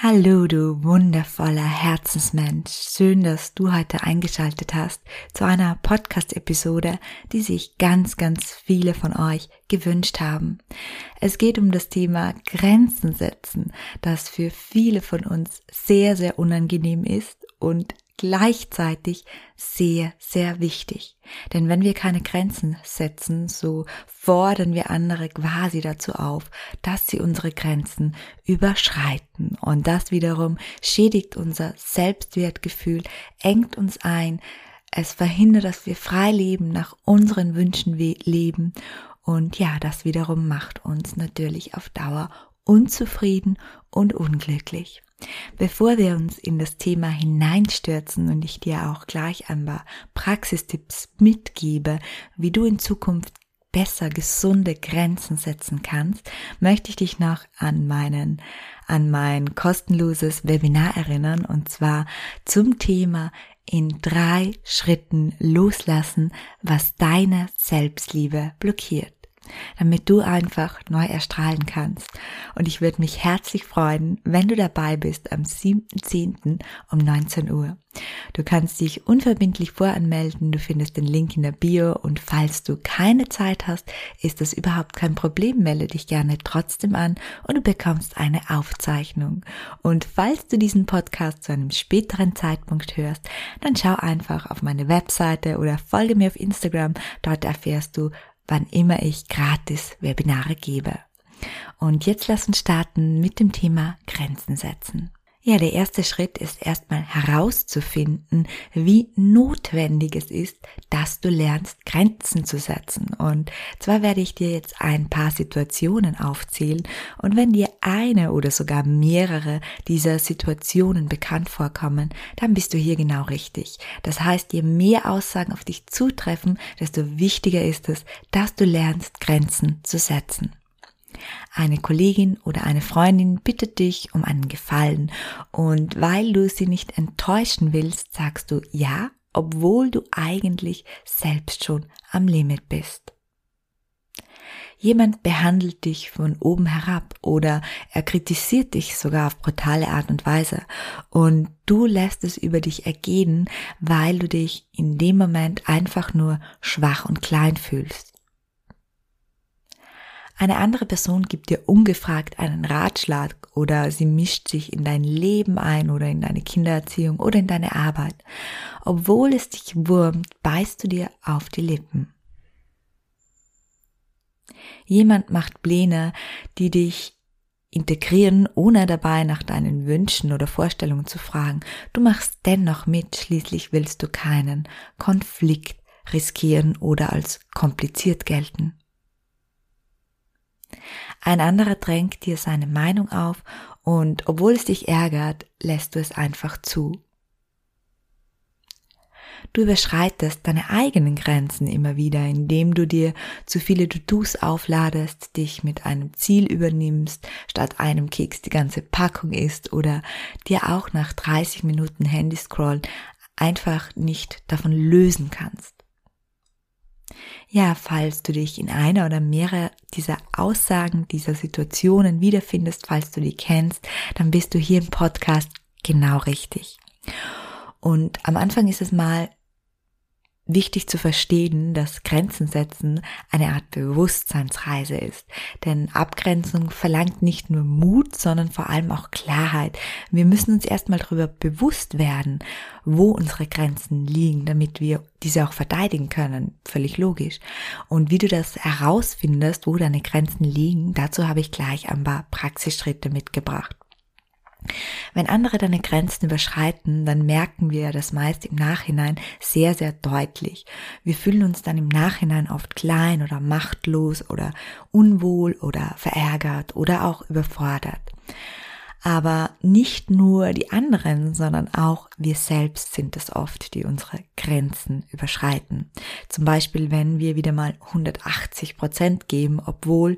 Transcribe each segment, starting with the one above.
Hallo, du wundervoller Herzensmensch. Schön, dass du heute eingeschaltet hast zu einer Podcast-Episode, die sich ganz, ganz viele von euch gewünscht haben. Es geht um das Thema Grenzen setzen, das für viele von uns sehr, sehr unangenehm ist und gleichzeitig sehr, sehr wichtig. Denn wenn wir keine Grenzen setzen, so fordern wir andere quasi dazu auf, dass sie unsere Grenzen überschreiten. Und das wiederum schädigt unser Selbstwertgefühl, engt uns ein, es verhindert, dass wir frei leben, nach unseren Wünschen leben. Und ja, das wiederum macht uns natürlich auf Dauer unzufrieden und unglücklich. Bevor wir uns in das Thema hineinstürzen und ich dir auch gleich ein paar Praxistipps mitgebe, wie du in Zukunft besser gesunde Grenzen setzen kannst, möchte ich dich noch an meinen an mein kostenloses Webinar erinnern und zwar zum Thema in drei Schritten loslassen, was deine Selbstliebe blockiert damit du einfach neu erstrahlen kannst. Und ich würde mich herzlich freuen, wenn du dabei bist am 7.10. um 19 Uhr. Du kannst dich unverbindlich voranmelden, du findest den Link in der Bio und falls du keine Zeit hast, ist das überhaupt kein Problem, melde dich gerne trotzdem an und du bekommst eine Aufzeichnung. Und falls du diesen Podcast zu einem späteren Zeitpunkt hörst, dann schau einfach auf meine Webseite oder folge mir auf Instagram, dort erfährst du, wann immer ich gratis Webinare gebe. Und jetzt lass uns starten mit dem Thema Grenzen setzen. Ja, der erste Schritt ist erstmal herauszufinden, wie notwendig es ist, dass du lernst, Grenzen zu setzen. Und zwar werde ich dir jetzt ein paar Situationen aufzählen und wenn dir eine oder sogar mehrere dieser Situationen bekannt vorkommen, dann bist du hier genau richtig. Das heißt, je mehr Aussagen auf dich zutreffen, desto wichtiger ist es, dass du lernst, Grenzen zu setzen. Eine Kollegin oder eine Freundin bittet dich um einen Gefallen und weil du sie nicht enttäuschen willst, sagst du ja, obwohl du eigentlich selbst schon am Limit bist. Jemand behandelt dich von oben herab oder er kritisiert dich sogar auf brutale Art und Weise und du lässt es über dich ergehen, weil du dich in dem Moment einfach nur schwach und klein fühlst. Eine andere Person gibt dir ungefragt einen Ratschlag oder sie mischt sich in dein Leben ein oder in deine Kindererziehung oder in deine Arbeit. Obwohl es dich wurmt, beißt du dir auf die Lippen. Jemand macht Pläne, die dich integrieren, ohne dabei nach deinen Wünschen oder Vorstellungen zu fragen. Du machst dennoch mit, schließlich willst du keinen Konflikt riskieren oder als kompliziert gelten. Ein anderer drängt dir seine Meinung auf und obwohl es dich ärgert, lässt du es einfach zu. Du überschreitest deine eigenen Grenzen immer wieder, indem du dir zu viele To-Dos aufladest, dich mit einem Ziel übernimmst, statt einem Keks die ganze Packung isst oder dir auch nach 30 Minuten Handy scrollen einfach nicht davon lösen kannst. Ja, falls du dich in einer oder mehrere dieser Aussagen, dieser Situationen wiederfindest, falls du die kennst, dann bist du hier im Podcast genau richtig. Und am Anfang ist es mal wichtig zu verstehen, dass Grenzen setzen eine Art Bewusstseinsreise ist. Denn Abgrenzung verlangt nicht nur Mut, sondern vor allem auch Klarheit. Wir müssen uns erstmal darüber bewusst werden, wo unsere Grenzen liegen, damit wir diese auch verteidigen können. Völlig logisch. Und wie du das herausfindest, wo deine Grenzen liegen, dazu habe ich gleich ein paar Praxisschritte mitgebracht. Wenn andere deine Grenzen überschreiten, dann merken wir das meist im Nachhinein sehr, sehr deutlich. Wir fühlen uns dann im Nachhinein oft klein oder machtlos oder unwohl oder verärgert oder auch überfordert. Aber nicht nur die anderen, sondern auch wir selbst sind es oft, die unsere Grenzen überschreiten. Zum Beispiel, wenn wir wieder mal 180 Prozent geben, obwohl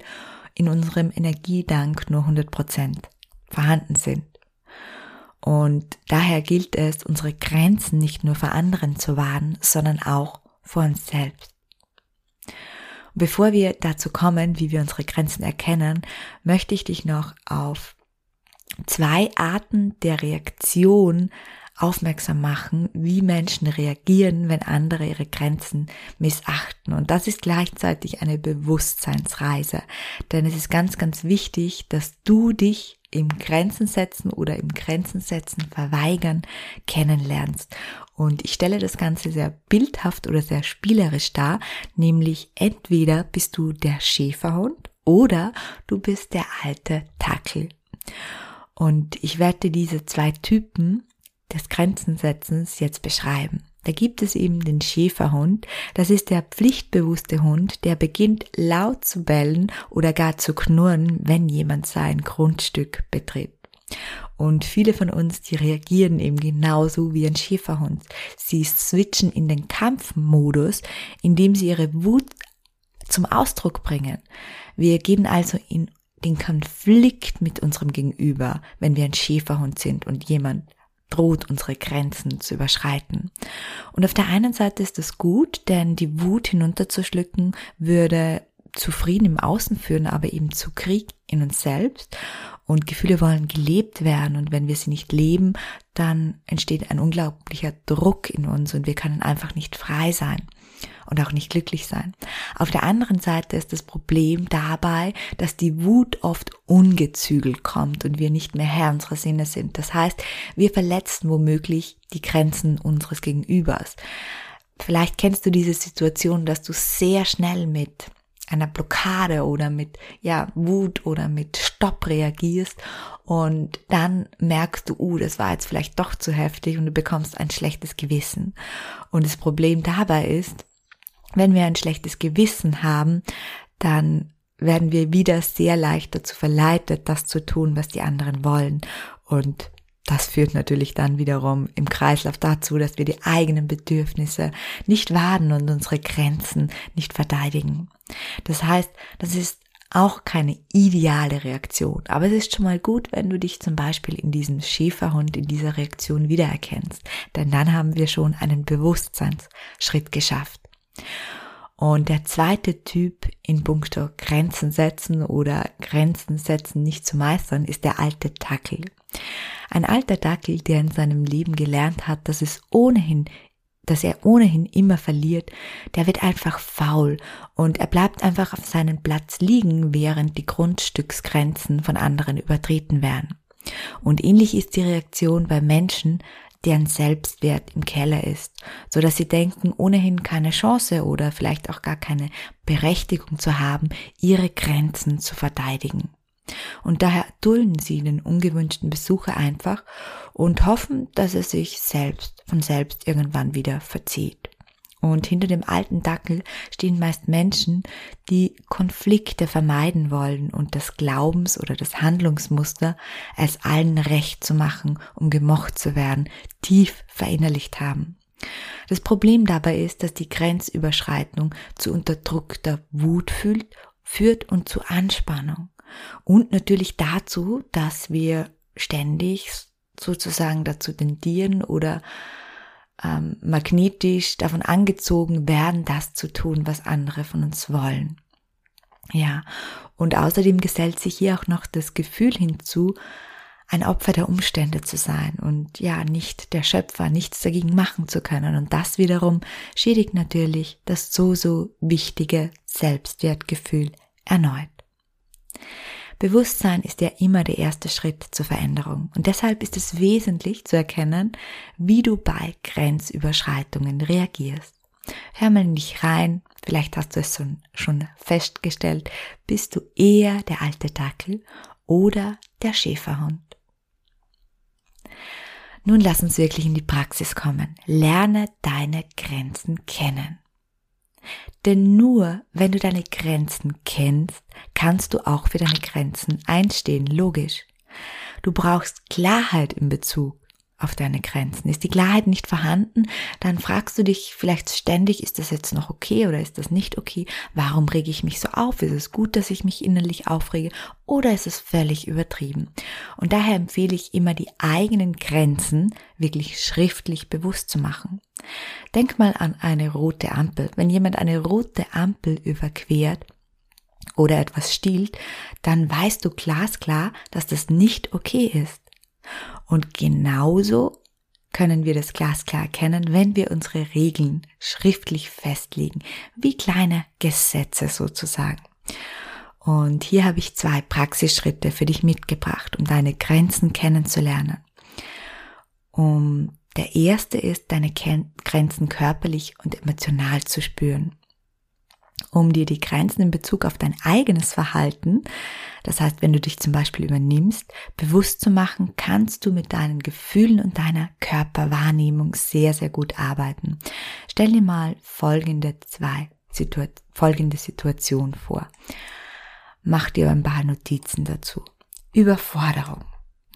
in unserem Energiedank nur 100 Prozent vorhanden sind. Und daher gilt es, unsere Grenzen nicht nur vor anderen zu wahren, sondern auch vor uns selbst. Und bevor wir dazu kommen, wie wir unsere Grenzen erkennen, möchte ich dich noch auf zwei Arten der Reaktion aufmerksam machen, wie Menschen reagieren, wenn andere ihre Grenzen missachten. Und das ist gleichzeitig eine Bewusstseinsreise. Denn es ist ganz, ganz wichtig, dass du dich im Grenzen setzen oder im Grenzen setzen verweigern kennenlernst. Und ich stelle das Ganze sehr bildhaft oder sehr spielerisch dar, nämlich entweder bist du der Schäferhund oder du bist der alte Tackel. Und ich werde diese zwei Typen des Grenzensetzens jetzt beschreiben. Da gibt es eben den Schäferhund. Das ist der pflichtbewusste Hund, der beginnt laut zu bellen oder gar zu knurren, wenn jemand sein Grundstück betritt. Und viele von uns, die reagieren eben genauso wie ein Schäferhund. Sie switchen in den Kampfmodus, indem sie ihre Wut zum Ausdruck bringen. Wir gehen also in den Konflikt mit unserem Gegenüber, wenn wir ein Schäferhund sind und jemand droht, unsere Grenzen zu überschreiten. Und auf der einen Seite ist das gut, denn die Wut hinunterzuschlucken würde zu Frieden im Außen führen, aber eben zu Krieg in uns selbst. Und Gefühle wollen gelebt werden. Und wenn wir sie nicht leben, dann entsteht ein unglaublicher Druck in uns und wir können einfach nicht frei sein und auch nicht glücklich sein. Auf der anderen Seite ist das Problem dabei, dass die Wut oft ungezügelt kommt und wir nicht mehr Herr unserer Sinne sind. Das heißt, wir verletzen womöglich die Grenzen unseres Gegenübers. Vielleicht kennst du diese Situation, dass du sehr schnell mit einer Blockade oder mit ja Wut oder mit Stopp reagierst und dann merkst du, uh, das war jetzt vielleicht doch zu heftig und du bekommst ein schlechtes Gewissen. Und das Problem dabei ist, wenn wir ein schlechtes Gewissen haben, dann werden wir wieder sehr leicht dazu verleitet, das zu tun, was die anderen wollen. Und das führt natürlich dann wiederum im Kreislauf dazu, dass wir die eigenen Bedürfnisse nicht wahren und unsere Grenzen nicht verteidigen. Das heißt, das ist auch keine ideale Reaktion. Aber es ist schon mal gut, wenn du dich zum Beispiel in diesem Schäferhund, in dieser Reaktion wiedererkennst. Denn dann haben wir schon einen Bewusstseinsschritt geschafft. Und der zweite Typ in puncto Grenzen setzen oder Grenzen setzen nicht zu meistern ist der alte Dackel. Ein alter Dackel, der in seinem Leben gelernt hat, dass es ohnehin dass er ohnehin immer verliert, der wird einfach faul und er bleibt einfach auf seinem Platz liegen, während die Grundstücksgrenzen von anderen übertreten werden. Und ähnlich ist die Reaktion bei Menschen, deren Selbstwert im Keller ist, so dass sie denken, ohnehin keine Chance oder vielleicht auch gar keine Berechtigung zu haben, ihre Grenzen zu verteidigen. Und daher dulden sie den ungewünschten Besucher einfach und hoffen, dass er sich selbst von selbst irgendwann wieder verzieht. Und hinter dem alten Dackel stehen meist Menschen, die Konflikte vermeiden wollen und das Glaubens- oder das Handlungsmuster, als allen recht zu machen, um gemocht zu werden, tief verinnerlicht haben. Das Problem dabei ist, dass die Grenzüberschreitung zu unterdrückter Wut fühlt, führt und zu Anspannung. Und natürlich dazu, dass wir ständig sozusagen dazu tendieren oder ähm, magnetisch davon angezogen werden, das zu tun, was andere von uns wollen. Ja, und außerdem gesellt sich hier auch noch das Gefühl hinzu, ein Opfer der Umstände zu sein und ja, nicht der Schöpfer, nichts dagegen machen zu können. Und das wiederum schädigt natürlich das so, so wichtige Selbstwertgefühl erneut. Bewusstsein ist ja immer der erste Schritt zur Veränderung und deshalb ist es wesentlich zu erkennen, wie du bei Grenzüberschreitungen reagierst. Hör mal in dich rein, vielleicht hast du es schon festgestellt, bist du eher der alte Dackel oder der Schäferhund. Nun lass uns wirklich in die Praxis kommen. Lerne deine Grenzen kennen. Denn nur wenn du deine Grenzen kennst, kannst du auch für deine Grenzen einstehen, logisch. Du brauchst Klarheit in Bezug auf deine Grenzen. Ist die Klarheit nicht vorhanden, dann fragst du dich vielleicht ständig, ist das jetzt noch okay oder ist das nicht okay? Warum rege ich mich so auf? Ist es gut, dass ich mich innerlich aufrege oder ist es völlig übertrieben? Und daher empfehle ich immer, die eigenen Grenzen wirklich schriftlich bewusst zu machen. Denk mal an eine rote Ampel. Wenn jemand eine rote Ampel überquert, oder etwas stiehlt, dann weißt du glasklar, dass das nicht okay ist. Und genauso können wir das glasklar erkennen, wenn wir unsere Regeln schriftlich festlegen, wie kleine Gesetze sozusagen. Und hier habe ich zwei Praxisschritte für dich mitgebracht, um deine Grenzen kennenzulernen. Um, der erste ist, deine Grenzen körperlich und emotional zu spüren um dir die Grenzen in Bezug auf dein eigenes Verhalten, das heißt, wenn du dich zum Beispiel übernimmst, bewusst zu machen, kannst du mit deinen Gefühlen und deiner Körperwahrnehmung sehr, sehr gut arbeiten. Stell dir mal folgende zwei Situa folgende Situation vor. Mach dir ein paar Notizen dazu. Überforderung.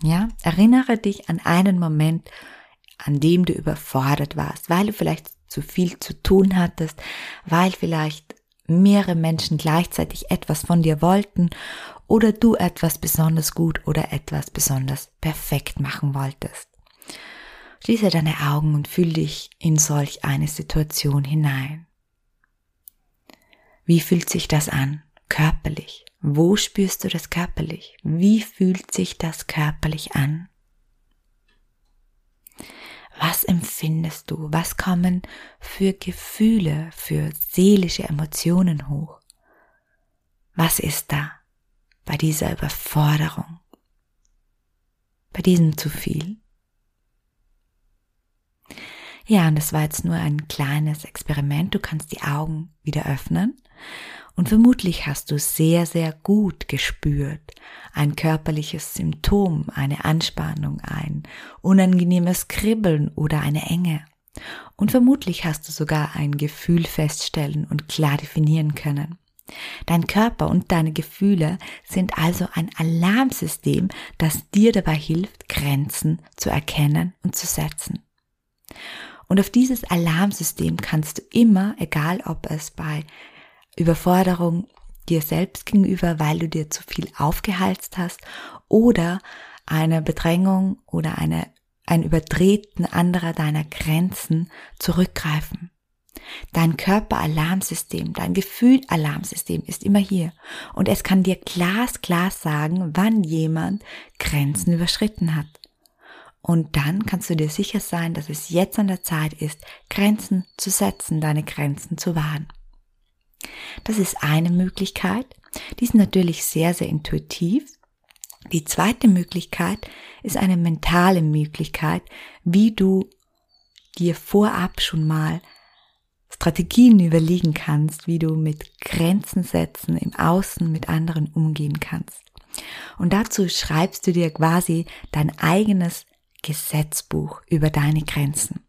Ja, erinnere dich an einen Moment, an dem du überfordert warst, weil du vielleicht zu viel zu tun hattest, weil vielleicht mehrere Menschen gleichzeitig etwas von dir wollten oder du etwas besonders gut oder etwas besonders perfekt machen wolltest. Schließe deine Augen und fühl dich in solch eine Situation hinein. Wie fühlt sich das an? Körperlich. Wo spürst du das körperlich? Wie fühlt sich das körperlich an? Was empfindest du? Was kommen für Gefühle, für seelische Emotionen hoch? Was ist da bei dieser Überforderung? Bei diesem zu viel? Ja, und das war jetzt nur ein kleines Experiment. Du kannst die Augen wieder öffnen und vermutlich hast du sehr, sehr gut gespürt ein körperliches Symptom, eine Anspannung, ein unangenehmes Kribbeln oder eine Enge. Und vermutlich hast du sogar ein Gefühl feststellen und klar definieren können. Dein Körper und deine Gefühle sind also ein Alarmsystem, das dir dabei hilft, Grenzen zu erkennen und zu setzen. Und auf dieses Alarmsystem kannst du immer, egal ob es bei Überforderung dir selbst gegenüber, weil du dir zu viel aufgehalst hast oder eine Bedrängung oder eine, ein Übertreten anderer deiner Grenzen zurückgreifen. Dein Körperalarmsystem, dein Gefühlalarmsystem ist immer hier und es kann dir glasklar sagen, wann jemand Grenzen überschritten hat. Und dann kannst du dir sicher sein, dass es jetzt an der Zeit ist, Grenzen zu setzen, deine Grenzen zu wahren. Das ist eine Möglichkeit. Die ist natürlich sehr, sehr intuitiv. Die zweite Möglichkeit ist eine mentale Möglichkeit, wie du dir vorab schon mal Strategien überlegen kannst, wie du mit Grenzen setzen im Außen mit anderen umgehen kannst. Und dazu schreibst du dir quasi dein eigenes Gesetzbuch über deine Grenzen.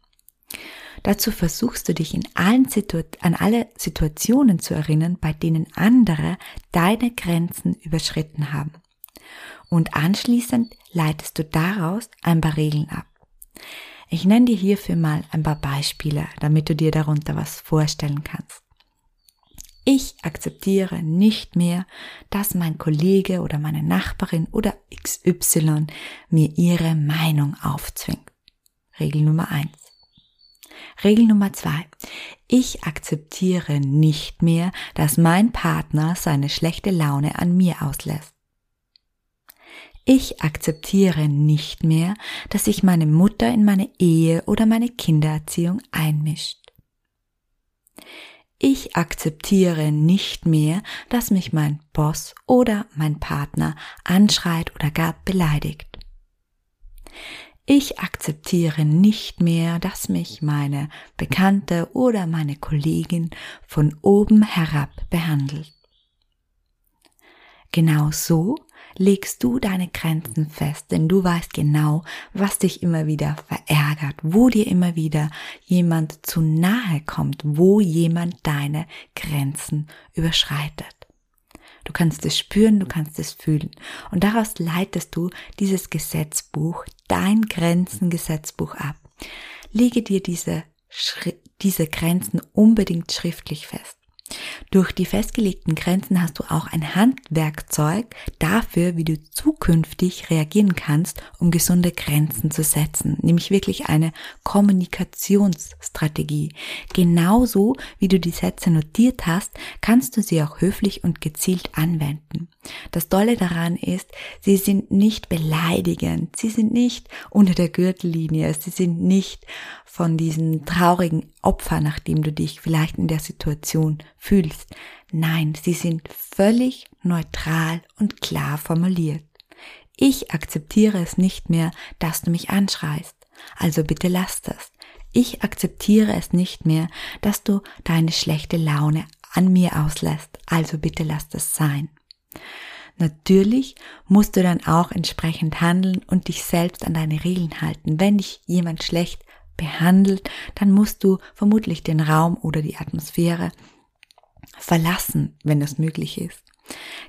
Dazu versuchst du dich in allen Situ an alle Situationen zu erinnern, bei denen andere deine Grenzen überschritten haben. Und anschließend leitest du daraus ein paar Regeln ab. Ich nenne dir hierfür mal ein paar Beispiele, damit du dir darunter was vorstellen kannst. Ich akzeptiere nicht mehr, dass mein Kollege oder meine Nachbarin oder XY mir ihre Meinung aufzwingt. Regel Nummer eins. Regel Nummer zwei. Ich akzeptiere nicht mehr, dass mein Partner seine schlechte Laune an mir auslässt. Ich akzeptiere nicht mehr, dass sich meine Mutter in meine Ehe oder meine Kindererziehung einmischt. Ich akzeptiere nicht mehr, dass mich mein Boss oder mein Partner anschreit oder gar beleidigt. Ich akzeptiere nicht mehr, dass mich meine Bekannte oder meine Kollegin von oben herab behandelt. Genau so legst du deine Grenzen fest, denn du weißt genau, was dich immer wieder verärgert, wo dir immer wieder jemand zu nahe kommt, wo jemand deine Grenzen überschreitet. Du kannst es spüren, du kannst es fühlen. Und daraus leitest du dieses Gesetzbuch, dein Grenzengesetzbuch ab. Lege dir diese, diese Grenzen unbedingt schriftlich fest. Durch die festgelegten Grenzen hast du auch ein Handwerkzeug dafür, wie du zukünftig reagieren kannst, um gesunde Grenzen zu setzen, nämlich wirklich eine Kommunikationsstrategie. Genauso wie du die Sätze notiert hast, kannst du sie auch höflich und gezielt anwenden. Das Tolle daran ist, sie sind nicht beleidigend, sie sind nicht unter der Gürtellinie, sie sind nicht von diesen traurigen Opfer, nachdem du dich vielleicht in der Situation fühlst. Nein, sie sind völlig neutral und klar formuliert. Ich akzeptiere es nicht mehr, dass du mich anschreist. Also bitte lass das. Ich akzeptiere es nicht mehr, dass du deine schlechte Laune an mir auslässt. Also bitte lass das sein. Natürlich musst du dann auch entsprechend handeln und dich selbst an deine Regeln halten. Wenn dich jemand schlecht behandelt, dann musst du vermutlich den Raum oder die Atmosphäre verlassen, wenn das möglich ist.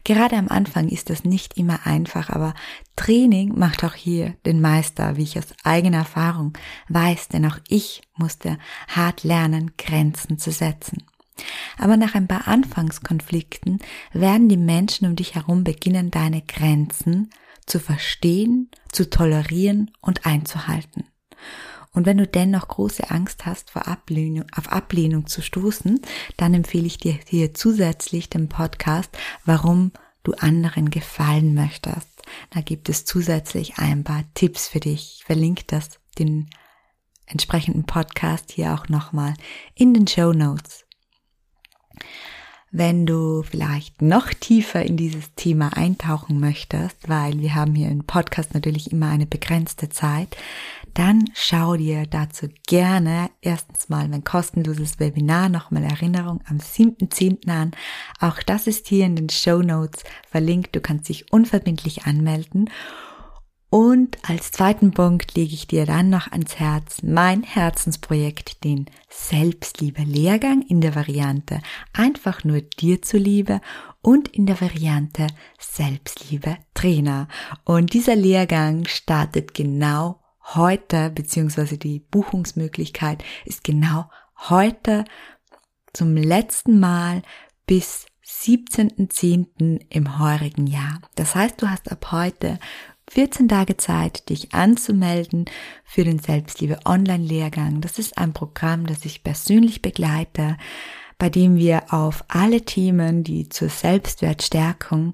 Gerade am Anfang ist das nicht immer einfach, aber Training macht auch hier den Meister, wie ich aus eigener Erfahrung weiß, denn auch ich musste hart lernen, Grenzen zu setzen. Aber nach ein paar Anfangskonflikten werden die Menschen um dich herum beginnen, deine Grenzen zu verstehen, zu tolerieren und einzuhalten. Und wenn du dennoch große Angst hast, vor Ablehnung, auf Ablehnung zu stoßen, dann empfehle ich dir hier zusätzlich den Podcast, warum du anderen gefallen möchtest. Da gibt es zusätzlich ein paar Tipps für dich. Ich verlinke das, den entsprechenden Podcast hier auch nochmal in den Show Notes. Wenn du vielleicht noch tiefer in dieses Thema eintauchen möchtest, weil wir haben hier im Podcast natürlich immer eine begrenzte Zeit, dann schau dir dazu gerne erstens mal mein kostenloses Webinar, nochmal Erinnerung am 7.10. an. Auch das ist hier in den Show Notes verlinkt. Du kannst dich unverbindlich anmelden. Und als zweiten Punkt lege ich dir dann noch ans Herz mein Herzensprojekt, den Selbstliebe-Lehrgang in der Variante einfach nur dir zuliebe und in der Variante Selbstliebe-Trainer. Und dieser Lehrgang startet genau heute, beziehungsweise die Buchungsmöglichkeit ist genau heute zum letzten Mal bis 17.10. im heurigen Jahr. Das heißt, du hast ab heute 14 Tage Zeit, dich anzumelden für den Selbstliebe Online-Lehrgang. Das ist ein Programm, das ich persönlich begleite, bei dem wir auf alle Themen, die zur Selbstwertstärkung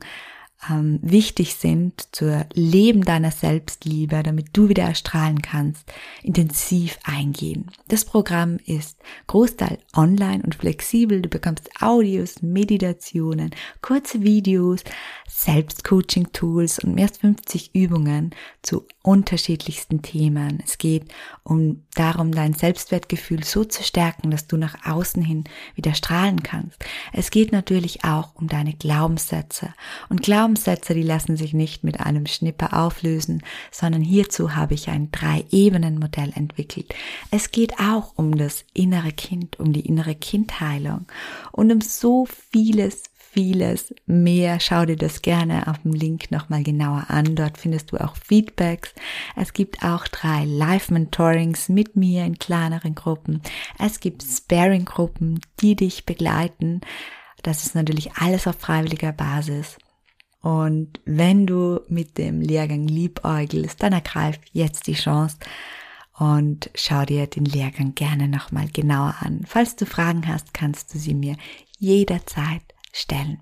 ähm, wichtig sind zur Leben deiner Selbstliebe, damit du wieder erstrahlen kannst, intensiv eingehen. Das Programm ist Großteil online und flexibel. Du bekommst Audios, Meditationen, kurze Videos, Selbstcoaching-Tools und mehr als 50 Übungen zu unterschiedlichsten Themen. Es geht um darum, dein Selbstwertgefühl so zu stärken, dass du nach außen hin wieder strahlen kannst. Es geht natürlich auch um deine Glaubenssätze und Glaubenssätze Glaubenssätze, die lassen sich nicht mit einem Schnipper auflösen, sondern hierzu habe ich ein Drei-Ebenen-Modell entwickelt. Es geht auch um das innere Kind, um die innere Kindheilung und um so vieles, vieles mehr. Schau dir das gerne auf dem Link nochmal genauer an. Dort findest du auch Feedbacks. Es gibt auch drei Live-Mentorings mit mir in kleineren Gruppen. Es gibt Sparing-Gruppen, die dich begleiten. Das ist natürlich alles auf freiwilliger Basis. Und wenn du mit dem Lehrgang liebäugelst, dann ergreif jetzt die Chance und schau dir den Lehrgang gerne nochmal genauer an. Falls du Fragen hast, kannst du sie mir jederzeit stellen.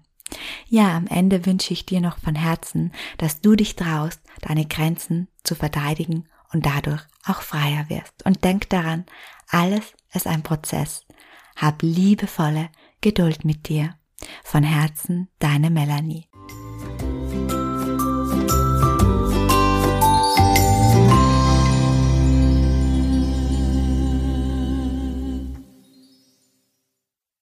Ja, am Ende wünsche ich dir noch von Herzen, dass du dich traust, deine Grenzen zu verteidigen und dadurch auch freier wirst. Und denk daran, alles ist ein Prozess. Hab liebevolle Geduld mit dir. Von Herzen, deine Melanie.